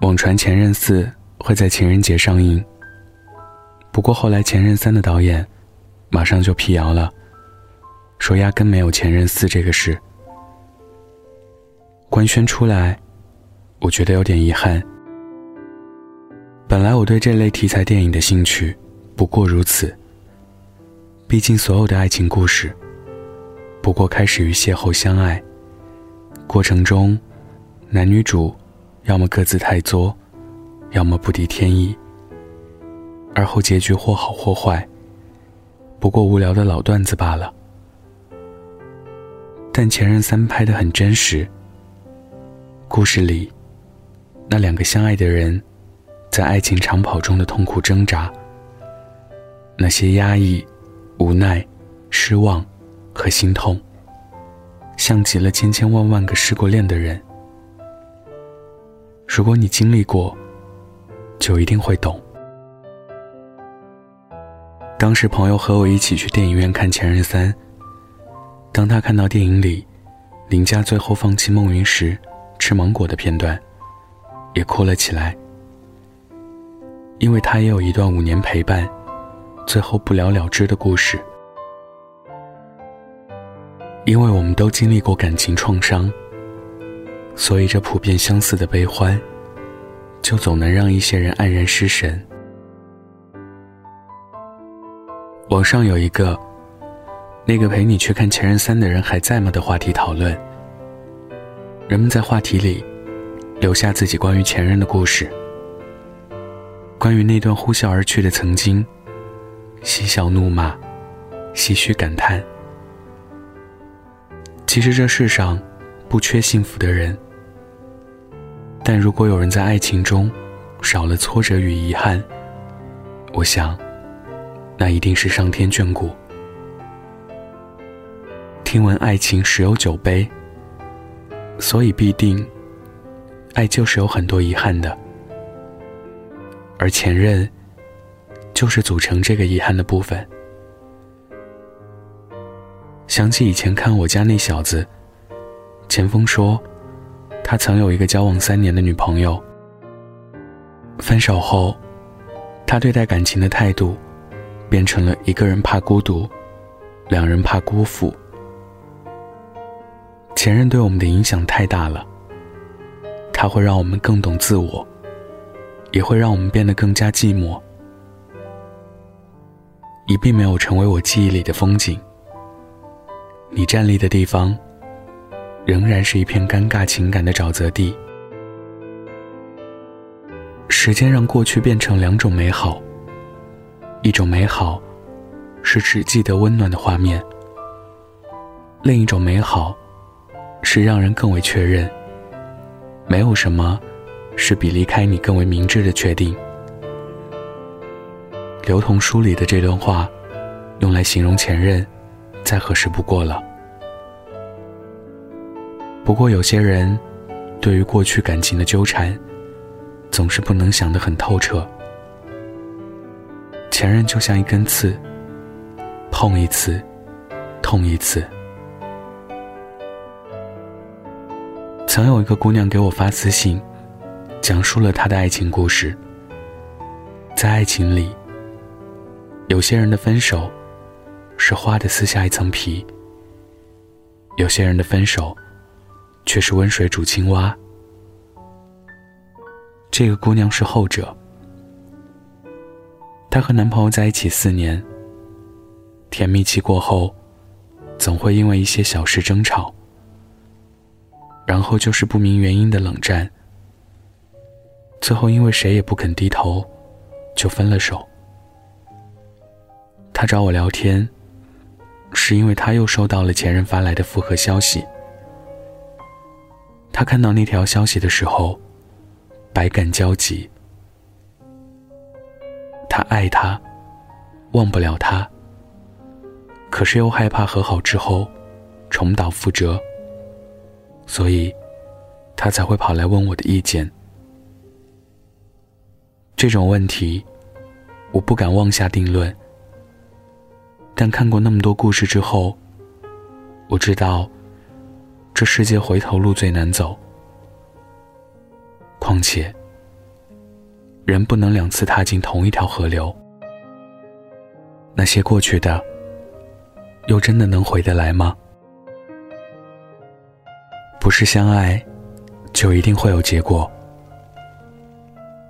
网传《前任四》会在情人节上映，不过后来《前任三》的导演马上就辟谣了，说压根没有《前任四》这个事。官宣出来，我觉得有点遗憾。本来我对这类题材电影的兴趣不过如此。毕竟所有的爱情故事，不过开始于邂逅相爱，过程中，男女主要么各自太作，要么不敌天意，而后结局或好或坏，不过无聊的老段子罢了。但《前任三》拍的很真实，故事里，那两个相爱的人。在爱情长跑中的痛苦挣扎，那些压抑、无奈、失望和心痛，像极了千千万万个失过恋的人。如果你经历过，就一定会懂。当时朋友和我一起去电影院看《前任三》，当他看到电影里林佳最后放弃孟云时吃芒果的片段，也哭了起来。因为他也有一段五年陪伴，最后不了了之的故事。因为我们都经历过感情创伤，所以这普遍相似的悲欢，就总能让一些人黯然失神。网上有一个“那个陪你去看《前任三》的人还在吗”的话题讨论，人们在话题里留下自己关于前任的故事。关于那段呼啸而去的曾经，嬉笑怒骂，唏嘘感叹。其实这世上不缺幸福的人，但如果有人在爱情中少了挫折与遗憾，我想，那一定是上天眷顾。听闻爱情十有九悲，所以必定，爱就是有很多遗憾的。而前任，就是组成这个遗憾的部分。想起以前看我家那小子，前锋说，他曾有一个交往三年的女朋友。分手后，他对待感情的态度，变成了一个人怕孤独，两人怕辜负。前任对我们的影响太大了，他会让我们更懂自我。也会让我们变得更加寂寞。你并没有成为我记忆里的风景，你站立的地方，仍然是一片尴尬情感的沼泽地。时间让过去变成两种美好，一种美好，是只记得温暖的画面；另一种美好，是让人更为确认，没有什么。是比离开你更为明智的决定。刘同书里的这段话，用来形容前任，再合适不过了。不过有些人，对于过去感情的纠缠，总是不能想得很透彻。前任就像一根刺，碰一次，痛一次。曾有一个姑娘给我发私信。讲述了他的爱情故事。在爱情里，有些人的分手是花的撕下一层皮，有些人的分手却是温水煮青蛙。这个姑娘是后者。她和男朋友在一起四年，甜蜜期过后，总会因为一些小事争吵，然后就是不明原因的冷战。最后，因为谁也不肯低头，就分了手。他找我聊天，是因为他又收到了前任发来的复合消息。他看到那条消息的时候，百感交集。他爱他，忘不了他，可是又害怕和好之后重蹈覆辙，所以，他才会跑来问我的意见。这种问题，我不敢妄下定论。但看过那么多故事之后，我知道，这世界回头路最难走。况且，人不能两次踏进同一条河流。那些过去的，又真的能回得来吗？不是相爱，就一定会有结果。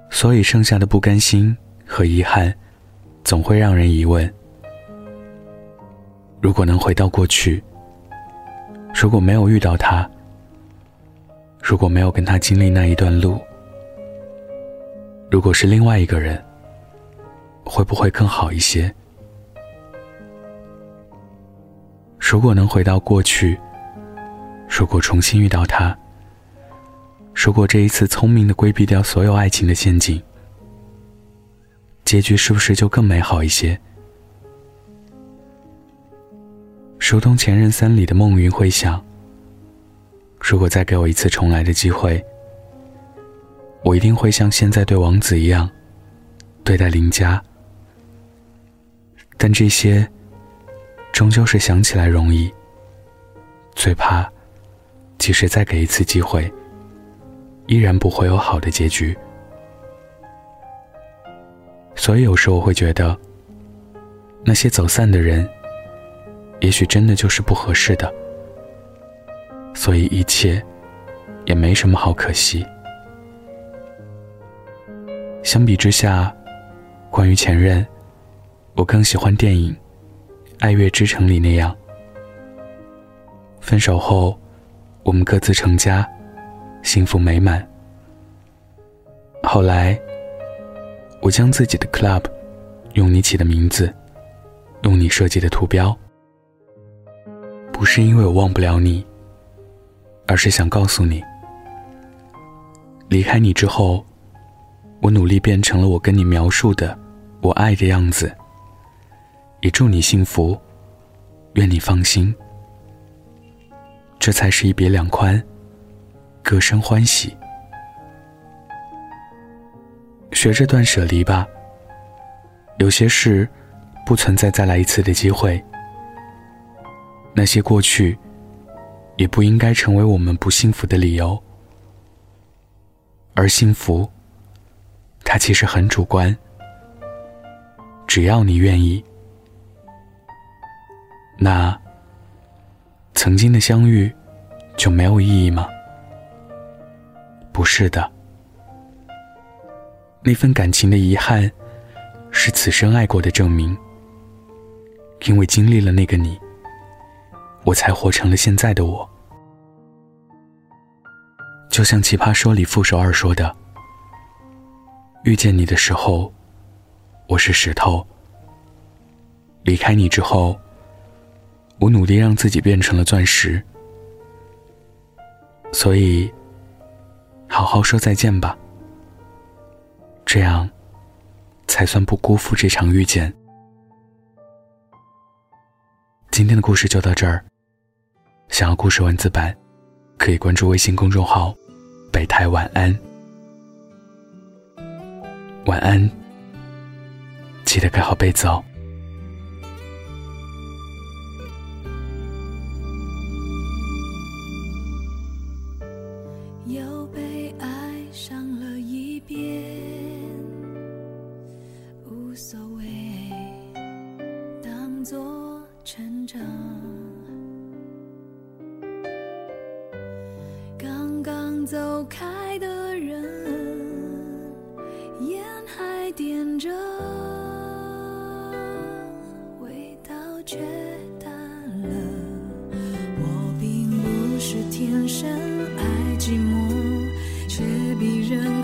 所以剩下的不甘心和遗憾，总会让人疑问：如果能回到过去，如果没有遇到他，如果没有跟他经历那一段路，如果是另外一个人，会不会更好一些？如果能回到过去。如果重新遇到他，如果这一次聪明的规避掉所有爱情的陷阱，结局是不是就更美好一些？如同《前任三》里的孟云会想：如果再给我一次重来的机会，我一定会像现在对王子一样对待林佳。但这些，终究是想起来容易，最怕。即使再给一次机会，依然不会有好的结局。所以有时我会觉得，那些走散的人，也许真的就是不合适的。所以一切，也没什么好可惜。相比之下，关于前任，我更喜欢电影《爱乐之城》里那样，分手后。我们各自成家，幸福美满。后来，我将自己的 club 用你起的名字，用你设计的图标，不是因为我忘不了你，而是想告诉你，离开你之后，我努力变成了我跟你描述的我爱的样子。也祝你幸福，愿你放心。这才是一别两宽，各生欢喜。学着断舍离吧。有些事，不存在再来一次的机会。那些过去，也不应该成为我们不幸福的理由。而幸福，它其实很主观。只要你愿意，那。曾经的相遇就没有意义吗？不是的，那份感情的遗憾是此生爱过的证明。因为经历了那个你，我才活成了现在的我。就像《奇葩说》里傅首尔说的：“遇见你的时候，我是石头；离开你之后。”我努力让自己变成了钻石，所以，好好说再见吧。这样，才算不辜负这场遇见。今天的故事就到这儿。想要故事文字版，可以关注微信公众号“北太晚安”。晚安，记得盖好被子哦。又被爱伤走开的人，烟还点着，味道却淡了。我并不是天生爱寂寞，却比任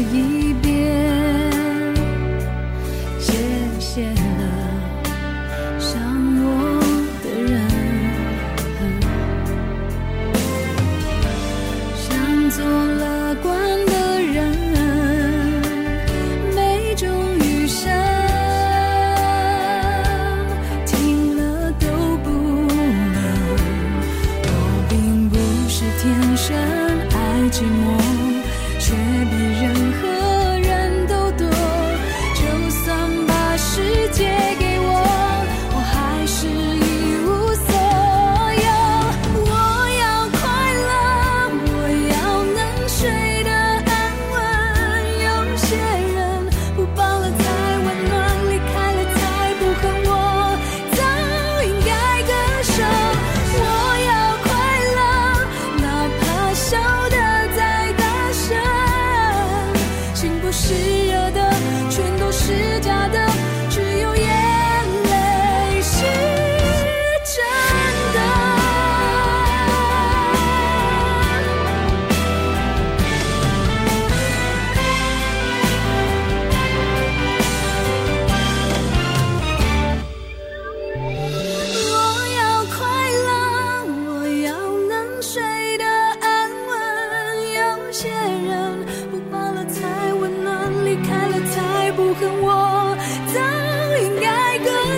一遍谢谢了伤我的人想做乐观的人每种雨声听了都不冷我并不是天生爱寂寞。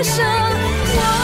生我